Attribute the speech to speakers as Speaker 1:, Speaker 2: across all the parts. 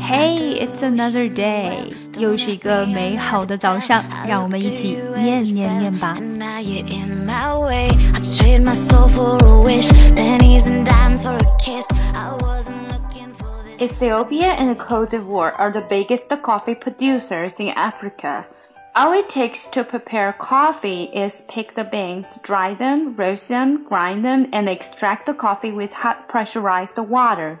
Speaker 1: Hey, it's another day，又是一个美好的早上，让我们一起念念念吧。
Speaker 2: Ethiopia and Cote d'Ivoire are the biggest coffee producers in Africa. All it takes to prepare coffee is pick the beans, dry them, roast them, grind them, and extract the coffee with hot pressurized water.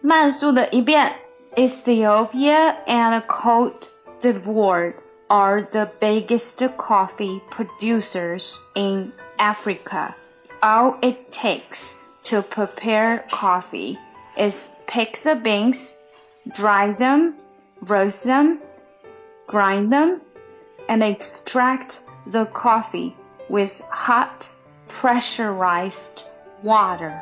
Speaker 2: 慢速的一遍 Ethiopia and Cote d'Ivoire are the biggest coffee producers in Africa. All it takes to prepare coffee is pick the beans, dry them, roast them, grind them, and extract the coffee with hot pressurized water.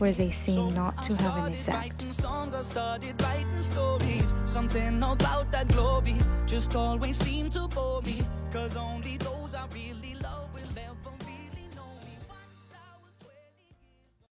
Speaker 3: where they seem not to have any sect. Something about that glory just always seemed to bore me, cause only those